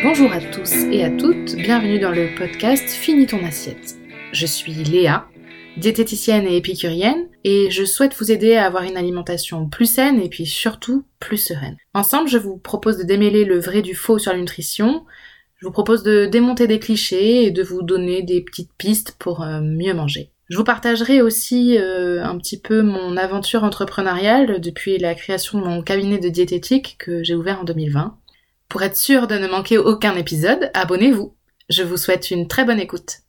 Bonjour à tous et à toutes, bienvenue dans le podcast Finis ton assiette. Je suis Léa, diététicienne et épicurienne, et je souhaite vous aider à avoir une alimentation plus saine et puis surtout plus sereine. Ensemble, je vous propose de démêler le vrai du faux sur la nutrition, je vous propose de démonter des clichés et de vous donner des petites pistes pour euh, mieux manger. Je vous partagerai aussi euh, un petit peu mon aventure entrepreneuriale depuis la création de mon cabinet de diététique que j'ai ouvert en 2020. Pour être sûr de ne manquer aucun épisode, abonnez-vous. Je vous souhaite une très bonne écoute.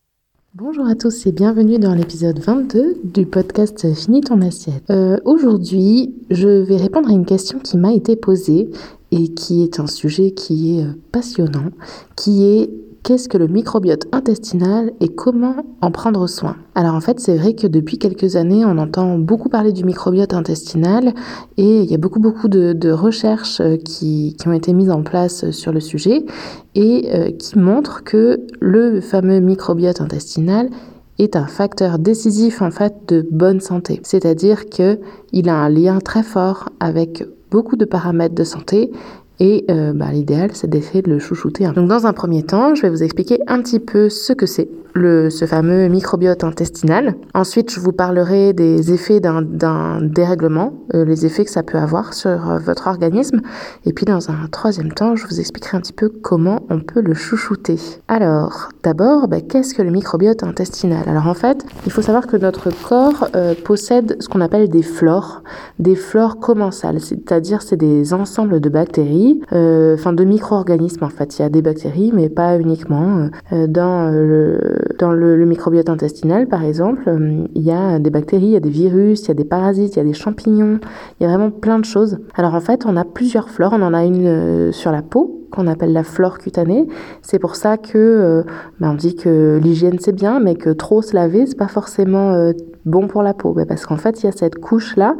Bonjour à tous et bienvenue dans l'épisode 22 du podcast Fini ton assiette. Euh, Aujourd'hui, je vais répondre à une question qui m'a été posée et qui est un sujet qui est euh, passionnant, qui est qu'est-ce que le microbiote intestinal et comment en prendre soin Alors en fait, c'est vrai que depuis quelques années, on entend beaucoup parler du microbiote intestinal et il y a beaucoup beaucoup de, recherches euh, qui, qui, ont été mises en place sur le sujet et euh, qui montrent que le fameux microbiote intestinal est un facteur décisif en fait de bonne santé. C'est-à-dire que il a un lien très fort avec beaucoup de paramètres de santé et euh, bah, l'idéal, c'est d'essayer de le chouchouter. Donc dans un premier temps, je vais vous expliquer un petit peu ce que c'est le, ce fameux microbiote intestinal. Ensuite, je vous parlerai des effets d'un dérèglement, euh, les effets que ça peut avoir sur euh, votre organisme. Et puis dans un troisième temps, je vous expliquerai un petit peu comment on peut le chouchouter. Alors, d'abord, bah, qu'est-ce que le microbiote intestinal? Alors en fait, il faut savoir que notre corps possède ce qu'on appelle des flores, des flores commensales, c'est-à-dire c'est des ensembles de bactéries, enfin de micro-organismes en fait. Il y a des bactéries, mais pas uniquement. dans le dans le, microbiote intestinal, par exemple, euh, il y a des bactéries, il y a des virus, il y a des parasites, il y a des champignons, il y a vraiment plein de choses. Alors en fait, on a plusieurs flores. On en a une euh, sur la peau qu'on appelle la flore cutanée. C'est pour ça que euh, ben, on dit que l'hygiène c'est bien, mais que trop se laver c'est pas forcément bon pour la peau, ben, parce qu'en fait il y a cette couche là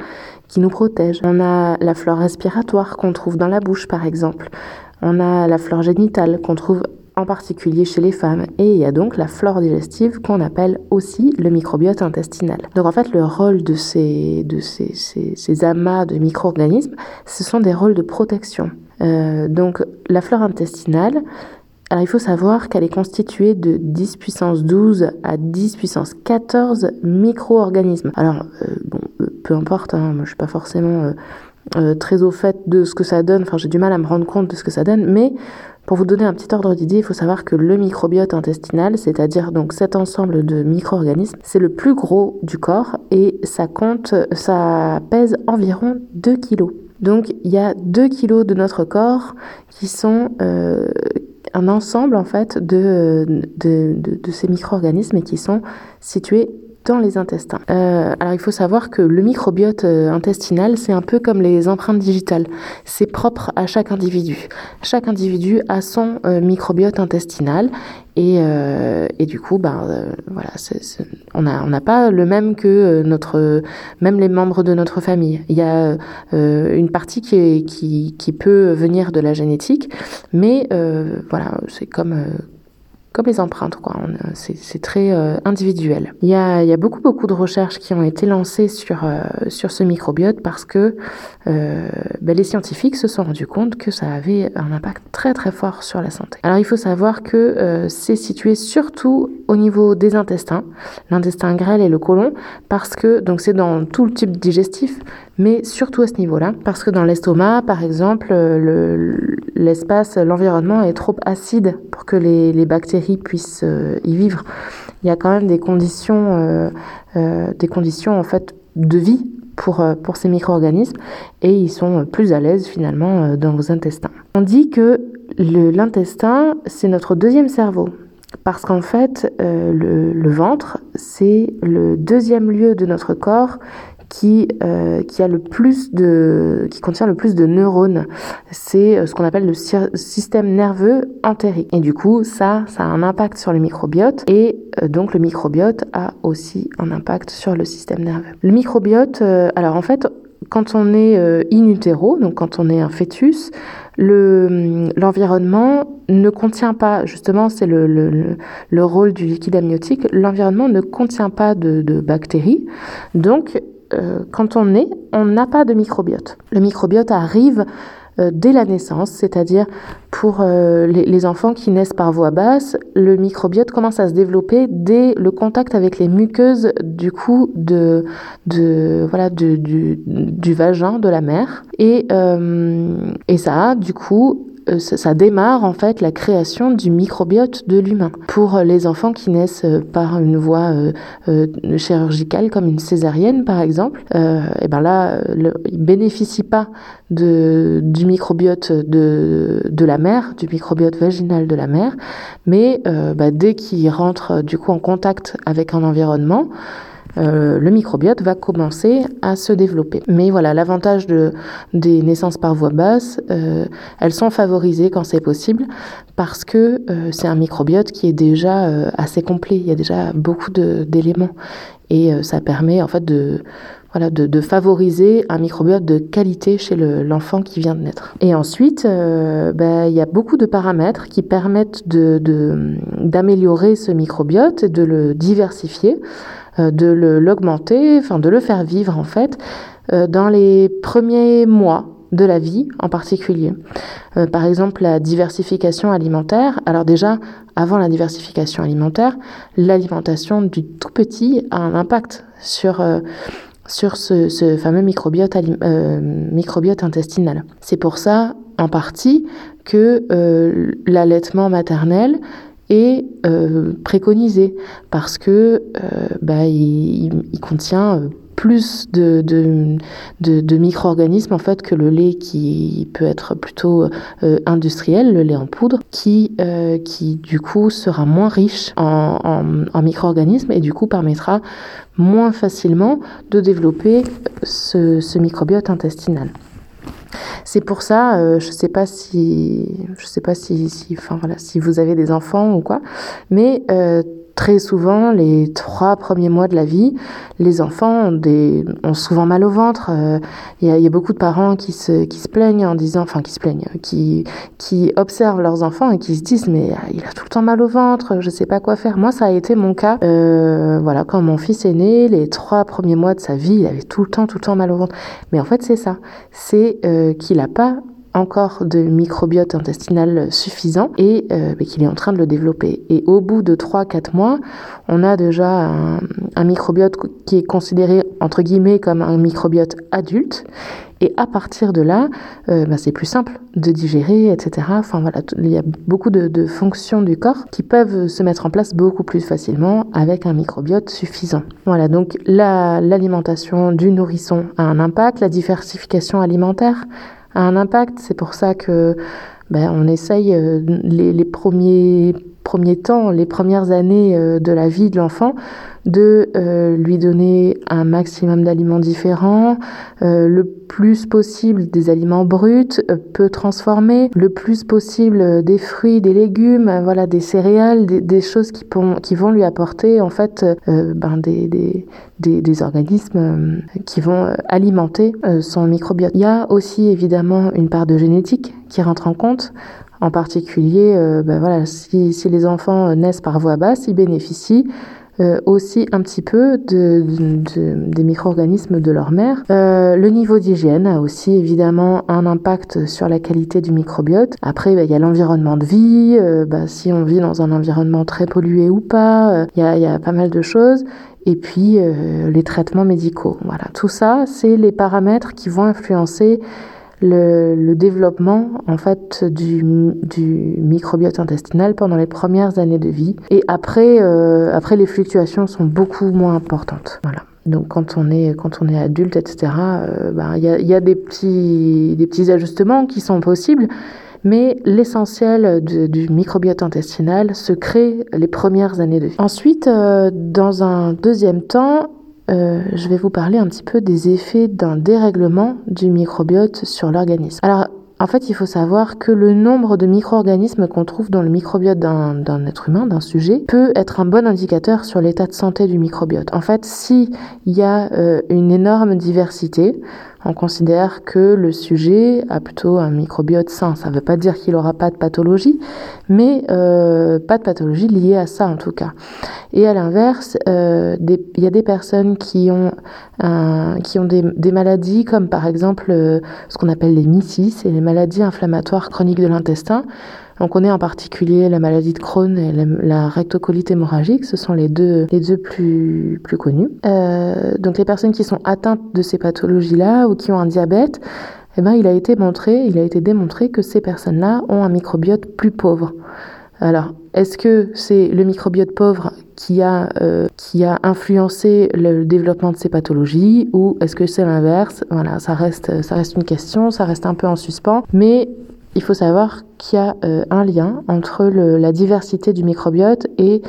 qui nous protège. On a la flore respiratoire qu'on trouve dans la bouche par exemple. On a la flore génitale qu'on trouve en particulier chez les femmes. Et il y a donc la flore digestive qu'on appelle aussi le microbiote intestinal. Donc en fait, le rôle de ces, de ces, ces, amas de micro-organismes, ce sont des rôles de protection. Euh, donc la flore intestinale, alors il faut savoir qu'elle est constituée de 10 puissance 12 à 10 puissance 14 micro-organismes. Alors euh, bon, euh, peu importe, hein, moi je suis pas forcément très au fait de ce que ça donne, enfin j'ai du mal à me rendre compte de ce que ça donne, mais pour vous donner un petit ordre d'idée, il faut savoir que le microbiote intestinal, c'est-à-dire donc cet ensemble de micro-organismes, c'est le plus gros du corps et ça pèse environ 2 kilos. Donc il y a 2 kilos de notre corps qui sont euh, un ensemble en fait de, de ces micro-organismes et qui sont situés dans les intestins. Euh, alors il faut savoir que le microbiote euh, intestinal, c'est un peu comme les empreintes digitales. C'est propre à chaque individu. Chaque individu a son euh, microbiote intestinal et, du coup, ben voilà, on n'a on pas le même que notre, même les membres de notre famille. Il y a une partie qui, est, qui, qui, peut venir de la génétique, mais voilà, c'est comme comme les empreintes, quoi. C'est très euh, individuel. Il y, a, beaucoup beaucoup de recherches qui ont été lancées sur euh, sur ce microbiote parce que euh, ben, les scientifiques se sont rendus compte que ça avait un impact très très fort sur la santé. Alors il faut savoir que c'est situé surtout au niveau des intestins, l'intestin grêle et le côlon, parce que donc c'est dans tout le type digestif, mais surtout à ce niveau-là, parce que dans l'estomac, par exemple, l'espace, l'environnement est trop acide pour que les, les bactéries puissent euh, y vivre. Il y a quand même des conditions, euh, euh, des conditions en fait de vie pour, pour ces micro-organismes et ils sont plus à l'aise finalement dans vos intestins. On dit que l'intestin, c'est notre deuxième cerveau. Parce qu'en fait, le, ventre, c'est le deuxième lieu de notre corps qui, euh, qui a le plus de, qui contient le plus de neurones. C'est euh, ce qu'on appelle le système nerveux entérique. Et du coup, ça, ça a un impact sur le microbiote et euh, donc le microbiote a aussi un impact sur le système nerveux. Le microbiote, alors en fait, quand on est in utero, donc quand on est un fœtus, l'environnement ne contient pas, justement, c'est le, le, le, rôle du liquide amniotique, l'environnement ne contient pas de, de bactéries. Donc, euh, quand on est, on n'a pas de microbiote. Le microbiote arrive euh, dès la naissance, c'est-à-dire pour euh, les, enfants qui naissent par voie basse, le microbiote commence à se développer dès le contact avec les muqueuses du coup de, de voilà du, du, vagin de la mère et, et ça du coup ça démarre en fait la création du microbiote de l'humain. Pour les enfants qui naissent euh, par une voie euh, chirurgicale comme une césarienne par exemple, et ben là ils bénéficient pas de, du microbiote de, de la mère, du microbiote vaginal de la mère, mais bah, dès qu'ils rentrent du coup en contact avec un environnement, euh, le microbiote va commencer à se développer. Mais voilà, l'avantage de, des naissances par voie basse, euh, elles sont favorisées quand c'est possible parce que euh, c'est un microbiote qui est déjà assez complet. Il y a déjà beaucoup d'éléments et ça permet en fait de voilà, de, favoriser un microbiote de qualité chez l'enfant qui vient de naître. Et ensuite, ben, il y a beaucoup de paramètres qui permettent d'améliorer de, ce microbiote et de le diversifier. Euh, de l'augmenter, enfin de le faire vivre en fait euh, dans les premiers mois de la vie en particulier. Euh, par exemple, la diversification alimentaire. Alors déjà, avant la diversification alimentaire, l'alimentation du tout petit a un impact sur, sur ce, fameux microbiote, microbiote intestinal. C'est pour ça, en partie, que l'allaitement maternel est euh, préconisé parce que euh, bah, il, contient euh, plus de, de, de, micro-organismes en fait que le lait qui peut être plutôt industriel, le lait en poudre, qui, qui du coup sera moins riche en, en, micro-organismes et du coup permettra moins facilement de développer ce microbiote intestinal. C'est pour ça, euh, je sais pas si, je sais pas si, si, vous avez des enfants ou quoi, mais euh, très souvent, les trois premiers mois de la vie, les enfants ont, souvent mal au ventre. Il y, a beaucoup de parents qui se, qui se plaignent en disant, enfin qui se plaignent, qui, qui observent leurs enfants et qui se disent mais il a tout le temps mal au ventre, je sais pas quoi faire. Moi, ça a été mon cas. Euh, voilà, quand mon fils est né, les trois premiers mois de sa vie, il avait tout le temps, tout le temps mal au ventre. Mais en fait, c'est ça. C'est euh, qu'il a pas encore de microbiote intestinal suffisant et euh, qu'il est en train de le développer. Et au bout de 3-4 mois, on a déjà un, microbiote qui est considéré entre guillemets comme un microbiote adulte. Et à partir de là, euh, bah, c'est plus simple de digérer, etc. Enfin voilà, il y a beaucoup de, fonctions du corps qui peuvent se mettre en place beaucoup plus facilement avec un microbiote suffisant. Voilà, donc l'alimentation du nourrisson a un impact, la diversification alimentaire un impact. C'est pour ça que ben, on essaye euh, les, premiers, premiers temps, les premières années euh, de la vie de l'enfant, de euh, lui donner un maximum d'aliments différents, euh, le plus possible des aliments bruts, peu transformés, le plus possible des fruits, des légumes, voilà, des céréales, des, choses qui, vont lui apporter en fait ben, des, organismes qui vont alimenter son microbiote. Il y a aussi évidemment une part de génétique qui rentre en compte. En particulier, ben voilà, si, les enfants naissent par voie basse, ils bénéficient euh, aussi un petit peu de, des micro-organismes de leur mère. Euh, le niveau d'hygiène a aussi évidemment un impact sur la qualité du microbiote. Après, bah, il y a l'environnement de vie, euh, bah, si on vit dans un environnement très pollué ou pas, il y, a, pas mal de choses et puis les traitements médicaux. Voilà, tout ça, c'est les paramètres qui vont influencer le, développement en fait du, du, microbiote intestinal pendant les premières années de vie. Et après euh, après les fluctuations sont beaucoup moins importantes. Voilà. Donc quand on est quand on est adulte etc euh, ben, il y, a, y a des petits des petits ajustements qui sont possibles. Mais l'essentiel du microbiote intestinal se crée les premières années de vie. Ensuite, euh, dans un deuxième temps, euh, je vais vous parler un petit peu des effets d'un dérèglement du microbiote sur l'organisme. Alors, en fait, il faut savoir que le nombre de micro-organismes qu'on trouve dans le microbiote d'un être humain, d'un sujet, peut être un bon indicateur sur l'état de santé du microbiote. En fait, s'il y a euh, une énorme diversité, on considère que le sujet a plutôt un microbiote sain. Ça ne veut pas dire qu'il n'aura pas de pathologie, mais euh, pas de pathologie liée à ça en tout cas. Et à l'inverse, euh, il y a des personnes qui ont, des, maladies comme par exemple euh, ce qu'on appelle les MICI, c'est les maladies inflammatoires chroniques de l'intestin. On connaît en particulier la maladie de Crohn et la, rectocolite hémorragique, ce sont les deux, les deux plus, plus connus. Euh, donc les personnes qui sont atteintes de ces pathologies-là ou qui ont un diabète, eh ben, il a été montré, il a été démontré que ces personnes-là ont un microbiote plus pauvre. Alors, est-ce que c'est le microbiote pauvre qui a, euh, qui a influencé le développement de ces pathologies ou est-ce que c'est l'inverse? Voilà, ça reste, ça reste une question, ça reste un peu en suspens. Mais il faut savoir qu'il y a euh, un lien entre la diversité du microbiote et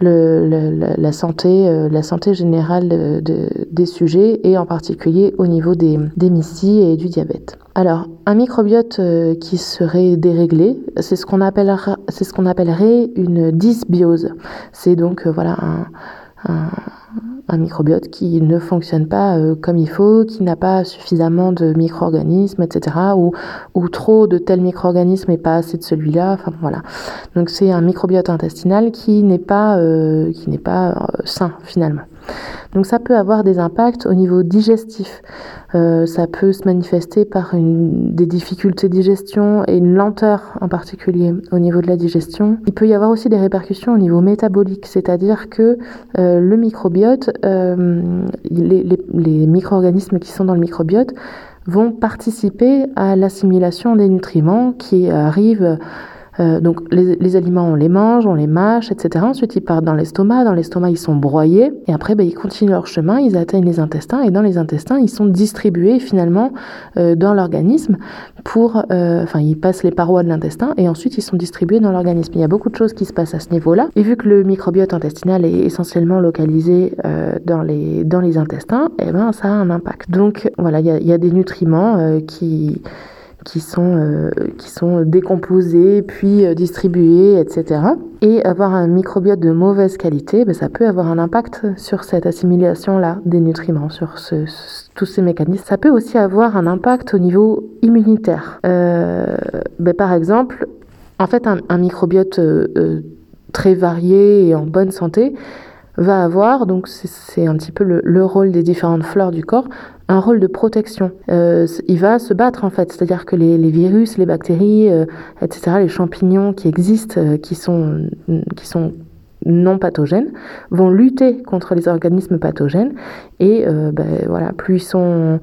la, santé, euh, la santé générale des sujets et en particulier au niveau des, des et du diabète. Alors, un microbiote euh, qui serait déréglé, c'est ce qu'on appellerait une dysbiose. C'est donc voilà un microbiote qui ne fonctionne pas euh, comme il faut, qui n'a pas suffisamment de micro-organismes, etc. Ou, trop de tel micro-organisme et pas assez de celui-là. Voilà. Donc c'est un microbiote intestinal qui n'est pas, euh, qui n'est pas euh, sain finalement. Donc ça peut avoir des impacts au niveau digestif. Euh, ça peut se manifester par des difficultés de digestion et une lenteur en particulier au niveau de la digestion. Il peut y avoir aussi des répercussions au niveau métabolique, c'est-à-dire que euh, le microbiote, euh, les, les, les micro-organismes qui sont dans le microbiote vont participer à l'assimilation des nutriments qui arrivent euh, donc les, aliments, on les mange, on les mâche, etc. Ensuite, ils partent dans l'estomac. Dans l'estomac, ils sont broyés. Et après, ben, ils continuent leur chemin, ils atteignent les intestins. Et dans les intestins, ils sont distribués finalement euh, dans l'organisme pour... Euh, enfin, ils passent les parois de l'intestin et ensuite, ils sont distribués dans l'organisme. Il y a beaucoup de choses qui se passent à ce niveau-là. Et vu que le microbiote intestinal est essentiellement localisé dans, les, dans les intestins, eh ben, ça a un impact. Donc voilà, il y a, des nutriments qui qui sont, euh, qui sont décomposés, puis euh, distribués, etc. Et avoir un microbiote de mauvaise qualité, ben, ça peut avoir un impact sur cette assimilation-là des nutriments, sur ce, tous ces mécanismes. Ça peut aussi avoir un impact au niveau immunitaire. Euh, ben, par exemple, en fait, un, un microbiote très varié et en bonne santé va avoir, donc c'est un petit peu le, le, rôle des différentes fleurs du corps, un rôle de protection. Euh, il va se battre en fait, c'est-à-dire que les, les, virus, les bactéries, euh, etc., les champignons qui existent, euh, qui sont, qui sont non pathogènes vont lutter contre les organismes pathogènes et euh, ben, voilà plus ils sont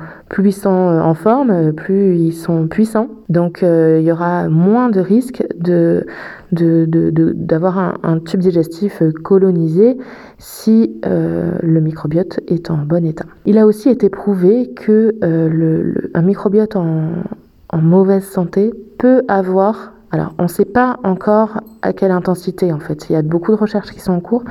sont en forme plus ils sont puissants donc euh, il y aura moins de risques de d'avoir un, tube digestif colonisé si euh, le microbiote est en bon état. Il a aussi été prouvé que euh, un microbiote en mauvaise santé peut avoir alors, on ne sait pas encore à quelle intensité, en fait. Il y a beaucoup de recherches qui sont en cours,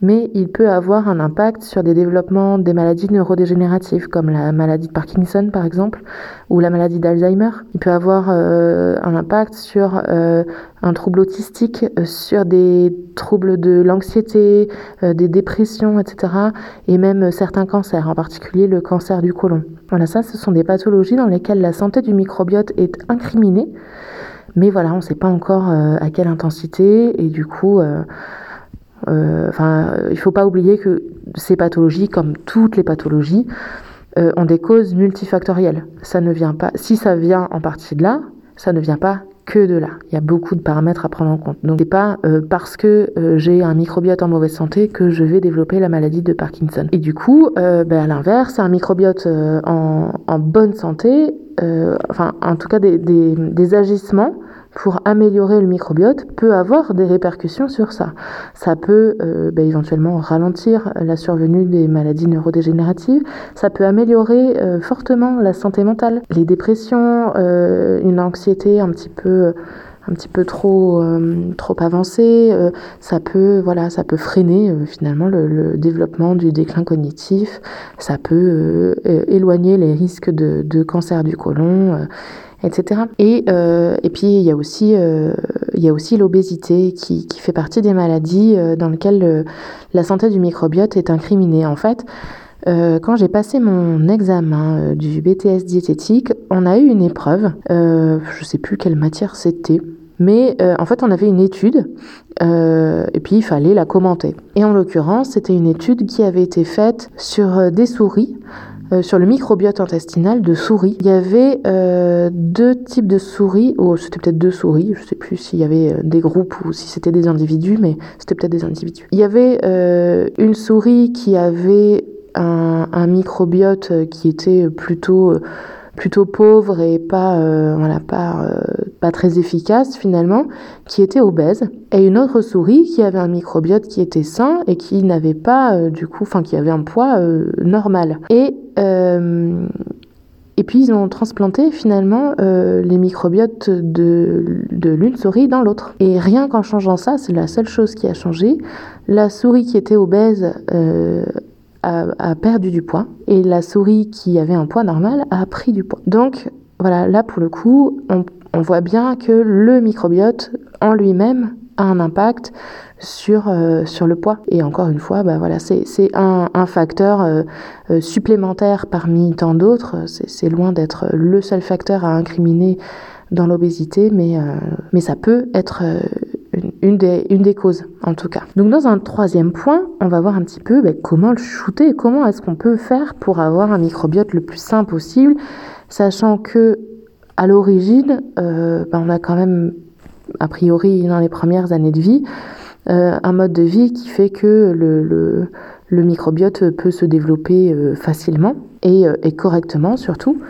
mais il peut avoir un impact sur des développements des maladies neurodégénératives, comme la maladie de Parkinson, par exemple, ou la maladie d'Alzheimer. Il peut avoir euh, un impact sur euh, un trouble autistique, euh, sur des troubles de l'anxiété, des dépressions, etc., et même certains cancers, en particulier le cancer du côlon. Voilà, ça, ce sont des pathologies dans lesquelles la santé du microbiote est incriminée. Mais voilà, on ne sait pas encore euh, à quelle intensité et du coup, euh, euh, il faut pas oublier que ces pathologies, comme toutes les pathologies, ont des causes multifactorielles. Ça ne vient pas, si ça vient en partie de là, ça ne vient pas que de là. Il y a beaucoup de paramètres à prendre en compte. Donc, c'est pas parce que j'ai un microbiote en mauvaise santé que je vais développer la maladie de Parkinson. Et du coup, ben, à l'inverse, un microbiote en, bonne santé euh, enfin en tout cas des, agissements pour améliorer le microbiote peut avoir des répercussions sur ça. Ça peut euh, bah, éventuellement ralentir la survenue des maladies neurodégénératives, ça peut améliorer euh, fortement la santé mentale, les dépressions, euh, une anxiété un petit peu un petit peu trop trop avancée, ça peut voilà ça peut freiner finalement le, le, développement du déclin cognitif, ça peut éloigner les risques de, de cancer du côlon etc. Et, euh, et puis il y a aussi, euh, aussi l'obésité qui, qui, fait partie des maladies dans lesquelles le, la santé du microbiote est incriminée. En fait, quand j'ai passé mon examen du BTS diététique, on a eu une épreuve, je ne sais plus quelle matière c'était, mais en fait on avait une étude et puis il fallait la commenter. Et en l'occurrence, c'était une étude qui avait été faite sur des souris euh, sur le microbiote intestinal de souris. Il y avait euh, deux types de souris, ou c'était peut-être deux souris, je sais plus s'il y avait euh, des groupes ou si c'était des individus, mais c'était peut-être des individus. Il y avait une souris qui avait un, microbiote qui était plutôt plutôt pauvre et pas, euh, voilà, pas, euh, pas très efficace finalement, qui était obèse, et une autre souris qui avait un microbiote qui était sain et qui n'avait pas euh, du coup, enfin qui avait un poids normal. Et et puis ils ont transplanté finalement les microbiotes de, de l'une souris dans l'autre. Et rien qu'en changeant ça, c'est la seule chose qui a changé. La souris qui était obèse a, perdu du poids et la souris qui avait un poids normal a pris du poids. Donc voilà, là pour le coup, on, voit bien que le microbiote en lui-même a un impact sur, euh, sur le poids. Et encore une fois, bah voilà, c'est un, un, facteur euh, euh, supplémentaire parmi tant d'autres. C'est loin d'être le seul facteur à incriminer dans l'obésité, mais, mais ça peut être une, des, causes en tout cas. Donc dans un troisième point, on va voir un petit peu ben, comment le shooter, comment est-ce qu'on peut faire pour avoir un microbiote le plus sain possible, sachant que à l'origine, euh, ben, on a quand même, a priori dans les premières années de vie, euh, un mode de vie qui fait que le, le, microbiote peut se développer euh, facilement et correctement surtout.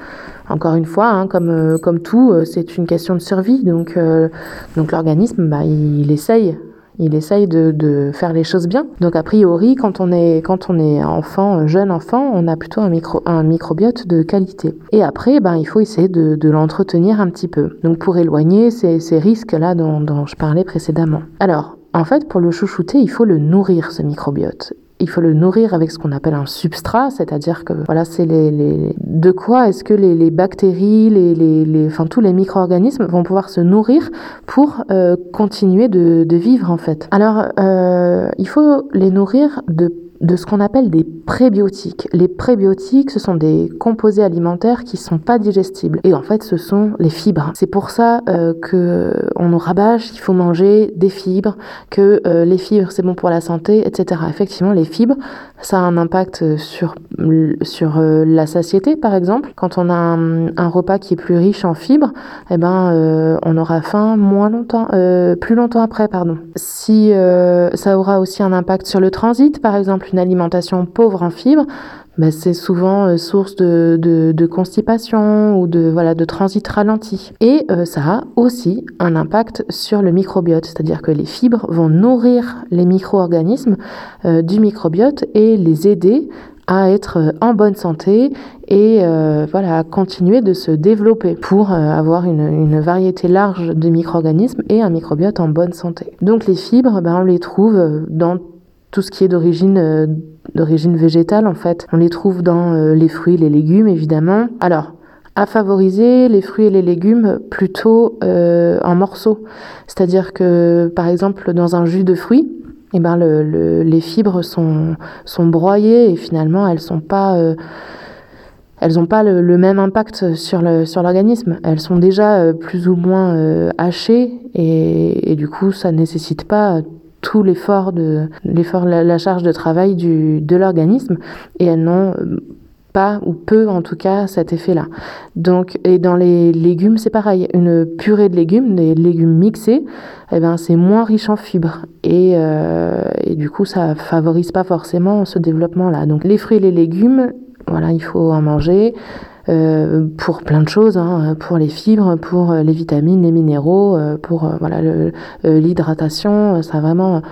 Encore une fois, hein, comme, euh, comme tout, euh, c'est une question de survie. Donc, euh, donc l'organisme, bah, il, essaye. Il essaye de, de, faire les choses bien. Donc a priori, quand on est, quand on est enfant, jeune enfant, on a plutôt un, micro, un microbiote de qualité. Et après, ben, il faut essayer de, de l'entretenir un petit peu. Donc pour éloigner ces, ces risques-là dont, dont je parlais précédemment. Alors, en fait, pour le chouchouter, il faut le nourrir, ce microbiote il faut le nourrir avec ce qu'on appelle un substrat, c'est-à-dire que voilà, c'est les, de quoi est-ce que les, bactéries, les, les, enfin tous les micro-organismes vont pouvoir se nourrir pour euh, continuer de, vivre en fait. Alors euh, il faut les nourrir de de ce qu'on appelle des prébiotiques. Les prébiotiques, ce sont des composés alimentaires qui sont pas digestibles. Et en fait, ce sont les fibres. C'est pour ça euh, que nous rabâche qu'il faut manger des fibres, que euh, les fibres c'est bon pour la santé, etc. Effectivement, les fibres, ça a un impact sur sur euh, la satiété, par exemple. Quand on a un, repas qui est plus riche en fibres, eh ben, euh, on aura faim moins longtemps, plus longtemps après, pardon. Si ça aura aussi un impact sur le transit, par exemple une alimentation pauvre en fibres, ben c'est souvent euh, source de, constipation ou de, transit ralenti. Et euh, ça a aussi un impact sur le microbiote, c'est-à-dire que les fibres vont nourrir les micro-organismes euh, du microbiote et les aider à être en bonne santé et voilà à continuer de se développer pour avoir une, variété large de micro-organismes et un microbiote en bonne santé. Donc les fibres, ben, on les trouve dans tout ce qui est d'origine euh, d'origine végétale en fait. On les trouve dans euh, les fruits, les légumes évidemment. Alors à favoriser les fruits et les légumes plutôt euh, en morceaux. C'est-à-dire que par exemple dans un jus de fruits, eh ben le, les fibres sont, sont broyées et finalement elles sont pas elles n'ont pas le, même impact sur le sur l'organisme. Elles sont déjà plus ou moins hachées et, et, du coup ça nécessite pas tout l'effort de l'effort la, charge de travail du, de l'organisme et elles n'ont euh, pas ou peu en tout cas cet effet-là. Donc et dans les légumes c'est pareil, une purée de légumes, des légumes mixés, eh ben c'est moins riche en fibres et, euh, et du coup ça favorise pas forcément ce développement-là. Donc les fruits et les légumes, voilà il faut en manger. Euh, pour plein de choses, hein, pour les fibres, pour euh, les vitamines, les minéraux, euh, pour voilà l'hydratation, ça a vraiment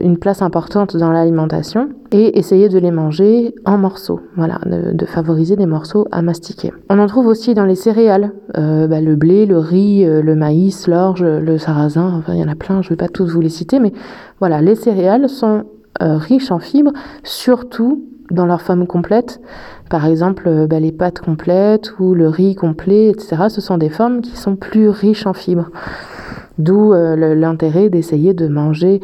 une place importante dans l'alimentation et essayer de les manger en morceaux, voilà, de, favoriser des morceaux à mastiquer. On en trouve aussi dans les céréales, bah, le blé, le riz, le maïs, l'orge, le sarrasin, enfin il y en a plein, je ne vais pas tous vous les citer, mais voilà, les céréales sont riches en fibres, surtout dans leur forme complète. Par exemple, euh, bah, les pâtes complètes ou le riz complet, etc. Ce sont des formes qui sont plus riches en fibres. D'où euh, l'intérêt d'essayer de manger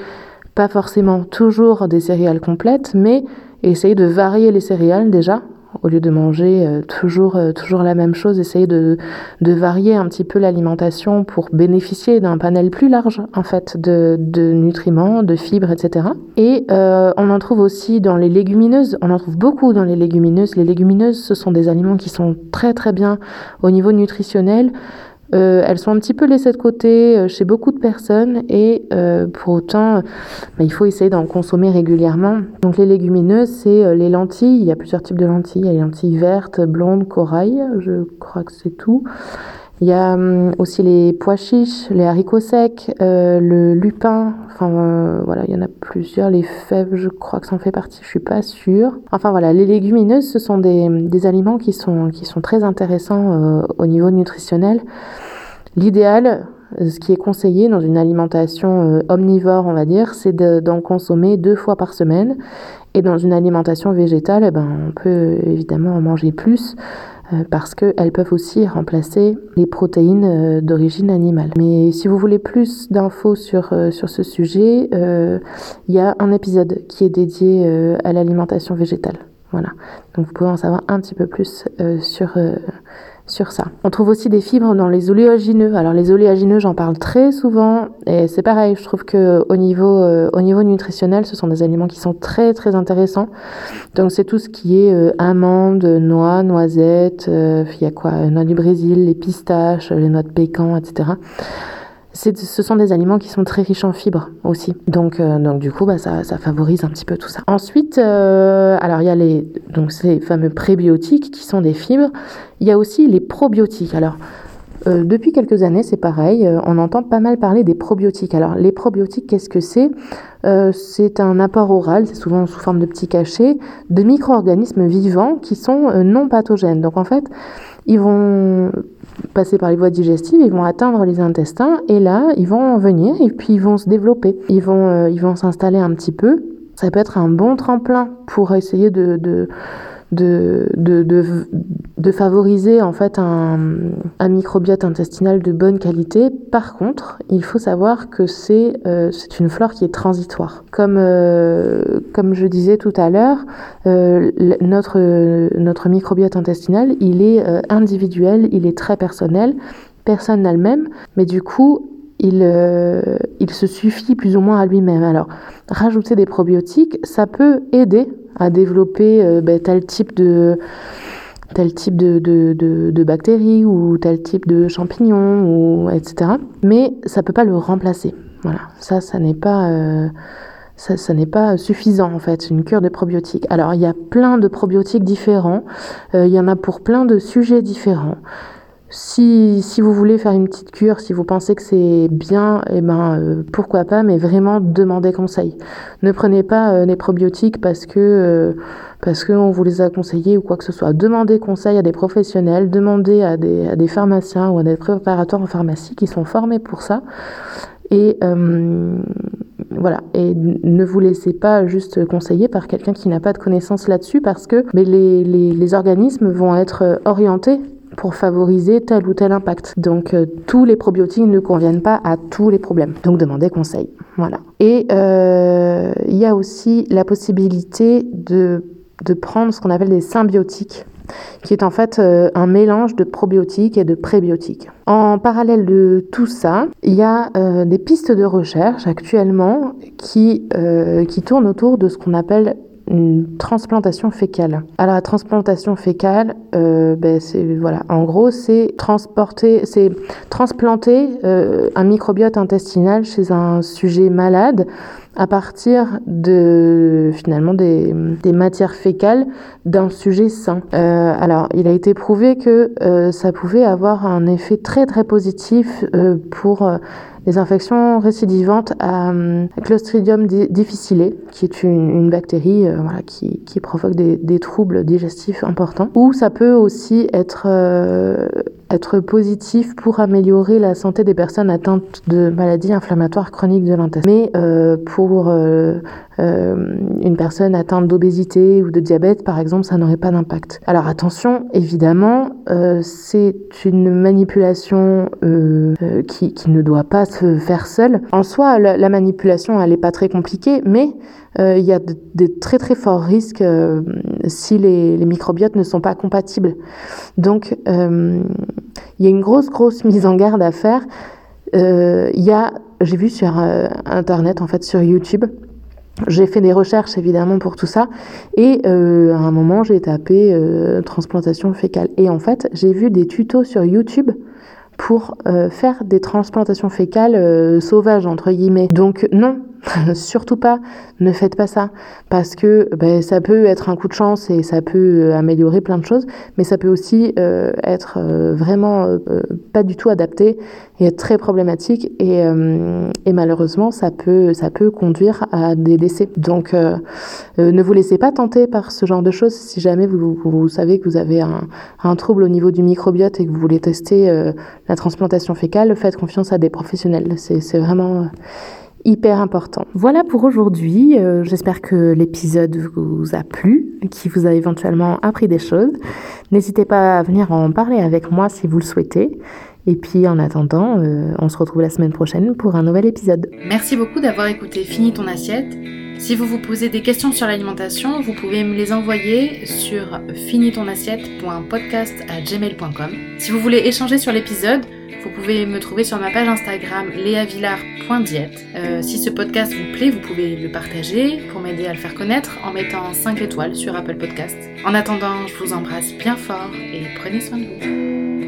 pas forcément toujours des céréales complètes, mais essayer de varier les céréales déjà au lieu de manger euh, toujours, euh, toujours la même chose, essayer de, de varier un petit peu l'alimentation pour bénéficier d'un panel plus large en fait de, de nutriments, de fibres, etc. Et euh, on en trouve aussi dans les légumineuses, on en trouve beaucoup dans les légumineuses. Les légumineuses, ce sont des aliments qui sont très très bien au niveau nutritionnel. Euh, elles sont un petit peu laissées de côté euh, chez beaucoup de personnes et euh, pour autant, bah, il faut essayer d'en consommer régulièrement. Donc les légumineuses, c'est les lentilles. Il y a plusieurs types de lentilles. Il y a les lentilles vertes, blondes, corail. Je crois que c'est tout. Il y a hum, aussi les pois chiches, les haricots secs, euh, le lupin. Enfin euh, voilà, il y en a plusieurs. Les fèves, je crois que ça en fait partie. Je suis pas sûre. Enfin voilà, les légumineuses, ce sont des, des aliments qui sont qui sont très intéressants euh, au niveau nutritionnel. L'idéal, ce qui est conseillé dans une alimentation omnivore, on va dire, c'est d'en consommer deux fois par semaine. Et dans une alimentation végétale, eh ben, on peut évidemment en manger plus. Euh, parce qu'elles peuvent aussi remplacer les protéines euh, d'origine animale. Mais si vous voulez plus d'infos sur, euh, sur ce sujet, il y a un épisode qui est dédié à l'alimentation végétale. Voilà. Donc vous pouvez en savoir un petit peu plus sur sur ça. On trouve aussi des fibres dans les oléagineux. Alors les oléagineux, j'en parle très souvent et c'est pareil, je trouve que au niveau euh, au niveau nutritionnel, ce sont des aliments qui sont très très intéressants. Donc c'est tout ce qui est euh, amandes, noix, noisettes, euh, il y a quoi, noix du Brésil, les pistaches, les noix de pécan, etc ce sont des aliments qui sont très riches en fibres aussi. Donc, euh, donc du coup, bah, ça, ça, favorise un petit peu tout ça. Ensuite, euh, alors il y a les, donc ces fameux prébiotiques qui sont des fibres. Il y a aussi les probiotiques. Alors, euh, depuis quelques années, c'est pareil, on entend pas mal parler des probiotiques. Alors, les probiotiques, qu'est-ce que c'est? C'est un apport oral, c'est souvent sous forme de petits cachets, de micro-organismes vivants qui sont non pathogènes. Donc, en fait, ils vont passer par les voies digestives, ils vont atteindre les intestins et là, ils vont venir et puis ils vont se développer. Ils vont, euh, ils vont s'installer un petit peu. Ça peut être un bon tremplin pour essayer de de, de, de, de, favoriser en fait un, un, microbiote intestinal de bonne qualité. Par contre, il faut savoir que c'est euh, une flore qui est transitoire. Comme, euh, comme je disais tout à l'heure, euh, notre, notre microbiote intestinal, il est individuel, il est très personnel. Personne n'a le même, mais du coup, il, il se suffit plus ou moins à lui-même. Alors, rajouter des probiotiques, ça peut aider à développer euh, ben, tel type de tel type de, de, de, bactéries ou tel type de champignons, ou, etc. Mais ça peut pas le remplacer. Voilà, ça, ça n'est pas... Euh, ça, ça n'est pas suffisant en fait, une cure de probiotiques. Alors il y a plein de probiotiques différents, euh, il y en a pour plein de sujets différents. Si, si, vous voulez faire une petite cure, si vous pensez que c'est bien, eh ben, euh, pourquoi pas, mais vraiment demandez conseil. Ne prenez pas euh, des probiotiques parce que euh, parce qu'on vous les a conseillés ou quoi que ce soit. Demandez conseil à des professionnels, demandez à des, à des pharmaciens ou à des préparateurs en pharmacie qui sont formés pour ça. Et voilà, et ne vous laissez pas juste conseiller par quelqu'un qui n'a pas de connaissances là-dessus parce que mais les, les, les organismes vont être orientés pour favoriser tel ou tel impact. Donc euh, tous les probiotiques ne conviennent pas à tous les problèmes. Donc demandez conseil. Voilà. Et euh, il y a aussi la possibilité de, de prendre ce qu'on appelle des symbiotiques qui est en fait euh, un mélange de probiotiques et de prébiotiques. En parallèle de tout ça, il y a des pistes de recherche actuellement qui, qui tournent autour de ce qu'on appelle une transplantation fécale. Alors la transplantation fécale, euh, ben, c'est voilà, en gros c'est transporter, c'est transplanter euh, un microbiote intestinal chez un sujet malade à partir de finalement des, matières fécales d'un sujet sain. Euh, alors, il a été prouvé que ça pouvait avoir un effet très très positif pour les infections récidivantes à euh, Clostridium difficile, qui est une, bactérie euh, voilà, qui, qui, provoque des, des, troubles digestifs importants, ou ça peut aussi être, euh, être positif pour améliorer la santé des personnes atteintes de maladies inflammatoires chroniques de l'intestin. Mais pour une personne atteinte d'obésité ou de diabète, par exemple, ça n'aurait pas d'impact. Alors attention, évidemment, c'est une manipulation qui, qui, ne doit pas se faire seule. En soi, la, la manipulation, elle n'est pas très compliquée, mais il y a de, très très forts risques si les, les, microbiotes ne sont pas compatibles. Donc, il y a une grosse grosse mise en garde à faire. Il y a j'ai vu sur euh, internet, en fait, sur YouTube. J'ai fait des recherches évidemment pour tout ça. Et euh, à un moment j'ai tapé euh, transplantation fécale. Et en fait j'ai vu des tutos sur YouTube pour faire des transplantations fécales sauvages entre guillemets. Donc non, Surtout pas, ne faites pas ça, parce que ben, ça peut être un coup de chance et ça peut euh, améliorer plein de choses, mais ça peut aussi euh, être euh, vraiment pas du tout adapté et être très problématique et, et, malheureusement ça peut, ça peut conduire à des décès. Donc ne vous laissez pas tenter par ce genre de choses si jamais vous, vous, savez que vous avez un, un, trouble au niveau du microbiote et que vous voulez tester la transplantation fécale, faites confiance à des professionnels. C'est vraiment hyper important. Voilà pour aujourd'hui. Euh, j'espère que l'épisode vous a plu, qui vous a éventuellement appris des choses. N'hésitez pas à venir en parler avec moi si vous le souhaitez. Et puis en attendant, euh, on se retrouve la semaine prochaine pour un nouvel épisode. Merci beaucoup d'avoir écouté Fini ton assiette. Si vous vous posez des questions sur l'alimentation, vous pouvez me les envoyer sur finitonassiette.podcast@gmail.com. Si vous voulez échanger sur l'épisode, vous pouvez me trouver sur ma page Instagram léavillard.diète. Euh, si ce podcast vous plaît, vous pouvez le partager pour m'aider à le faire connaître en mettant 5 étoiles sur Apple Podcast. En attendant, je vous embrasse bien fort et prenez soin de vous.